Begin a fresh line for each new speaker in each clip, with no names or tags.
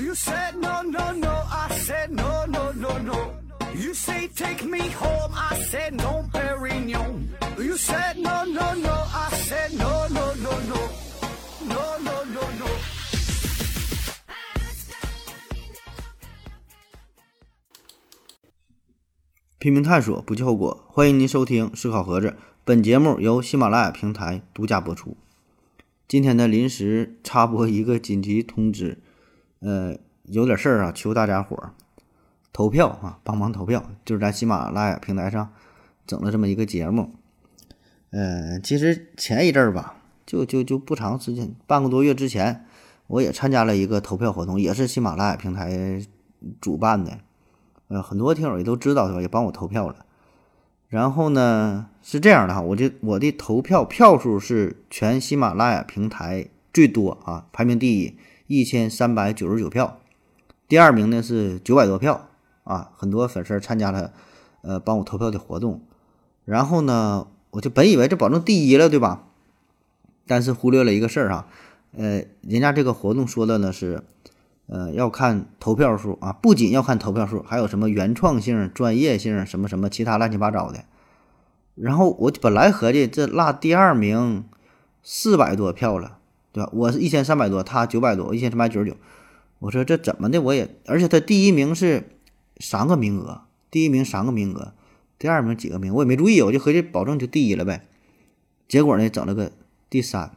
You said no, no, no. I said no, no, no, no. You say take me home. I said no, Perignon. You said no, no, no. I said no, no, no, no. No, no, no, no.
拼命探索，不计后果。欢迎您收听《思考盒子》，本节目由喜马拉雅平台独家播出。今天呢，临时插播一个紧急通知，呃，有点事儿啊，求大家伙儿投票啊，帮忙投票。就是在喜马拉雅平台上整了这么一个节目，呃，其实前一阵儿吧，就就就不长时间，半个多月之前，我也参加了一个投票活动，也是喜马拉雅平台主办的。呃，很多听友也都知道是吧？也帮我投票了。然后呢，是这样的哈，我就我的投票票数是全喜马拉雅平台最多啊，排名第一，一千三百九十九票。第二名呢是九百多票啊，很多粉丝参加了呃帮我投票的活动。然后呢，我就本以为这保证第一了，对吧？但是忽略了一个事儿啊，呃，人家这个活动说的呢是。呃，要看投票数啊，不仅要看投票数，还有什么原创性、专业性，什么什么其他乱七八糟的。然后我本来合计这落第二名四百多票了，对吧？我是一千三百多，他九百多，一千三百九十九。我说这怎么的？我也，而且他第一名是三个名额，第一名三个名额，第二名几个名，我也没注意，我就合计保证就第一了呗。结果呢，整了个第三。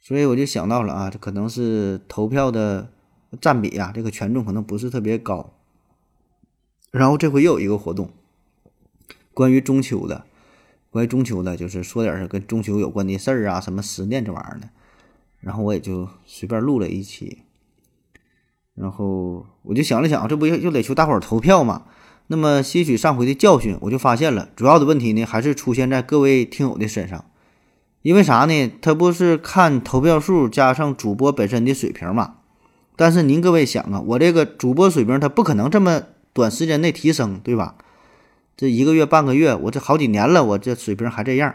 所以我就想到了啊，这可能是投票的占比啊，这个权重可能不是特别高。然后这回又有一个活动，关于中秋的，关于中秋的，就是说点儿跟中秋有关的事儿啊，什么思念这玩意儿的。然后我也就随便录了一期。然后我就想了想，这不又又得求大伙儿投票嘛？那么吸取上回的教训，我就发现了，主要的问题呢，还是出现在各位听友的身上。因为啥呢？他不是看投票数加上主播本身的水平嘛？但是您各位想啊，我这个主播水平他不可能这么短时间内提升，对吧？这一个月半个月，我这好几年了，我这水平还这样，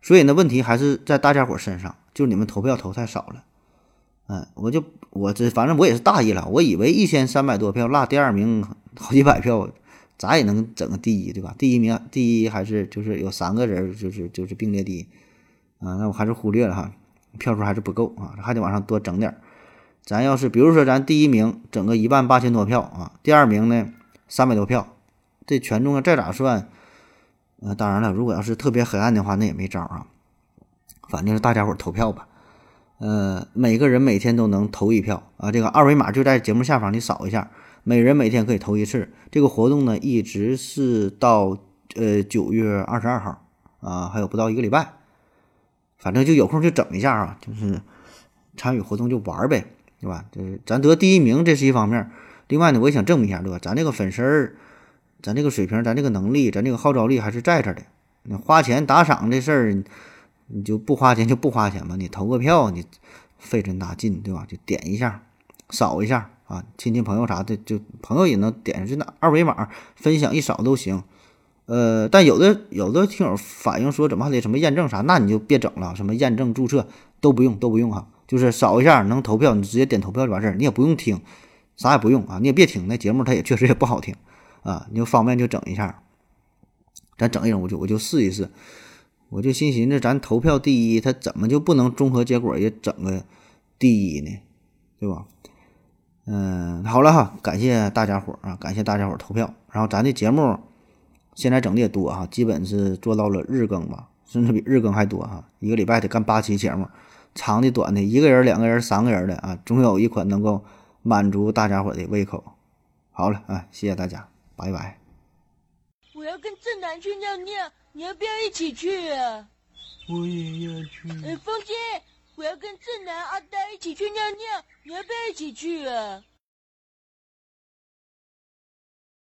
所以呢，问题还是在大家伙身上，就你们投票投太少了。嗯，我就我这反正我也是大意了，我以为一千三百多票落第二名好几百票，咋也能整个第一，对吧？第一名第一还是就是有三个人，就是就是并列第一。啊，那我还是忽略了哈，票数还是不够啊，还得往上多整点。咱要是比如说咱第一名整个一万八千多票啊，第二名呢三百多票，这权重啊再咋算？呃，当然了，如果要是特别黑暗的话，那也没招啊。反正是大家伙投票吧。呃，每个人每天都能投一票啊，这个二维码就在节目下方，你扫一下，每人每天可以投一次。这个活动呢，一直是到呃九月二十二号啊，还有不到一个礼拜。反正就有空就整一下啊，就是参与活动就玩呗，对吧？这咱得第一名这是一方面，另外呢，我也想证明一下，对吧？咱这个粉丝儿，咱这个水平，咱这个能力，咱这个号召力还是在这的。你花钱打赏这事儿，你就不花钱就不花钱嘛，你投个票，你费这大劲，对吧？就点一下，扫一下啊，亲戚朋友啥的，就朋友也能点上就那二维码分享一扫都行。呃，但有的有的听友反映说，怎么还得什么验证啥？那你就别整了，什么验证注册都不用，都不用哈，就是扫一下能投票，你直接点投票就完事儿，你也不用听，啥也不用啊，你也别听那节目，它也确实也不好听啊，你就方便就整一下，咱整一整，我就我就试一试，我就心寻思，咱投票第一，他怎么就不能综合结果也整个第一呢？对吧？嗯，好了哈，感谢大家伙啊，感谢大家伙投票，然后咱的节目。现在整的也多哈，基本是做到了日更吧，甚至比日更还多哈。一个礼拜得干八期节目，长的短的，一个人、两个人、三个人的啊，总有一款能够满足大家伙的胃口。好了啊，谢谢大家，拜拜。
我要跟正南去尿尿，你要不要一起去啊？
我也要去。
哎，风姐，我要跟正南、阿呆一起去尿尿，你要不要一起去啊？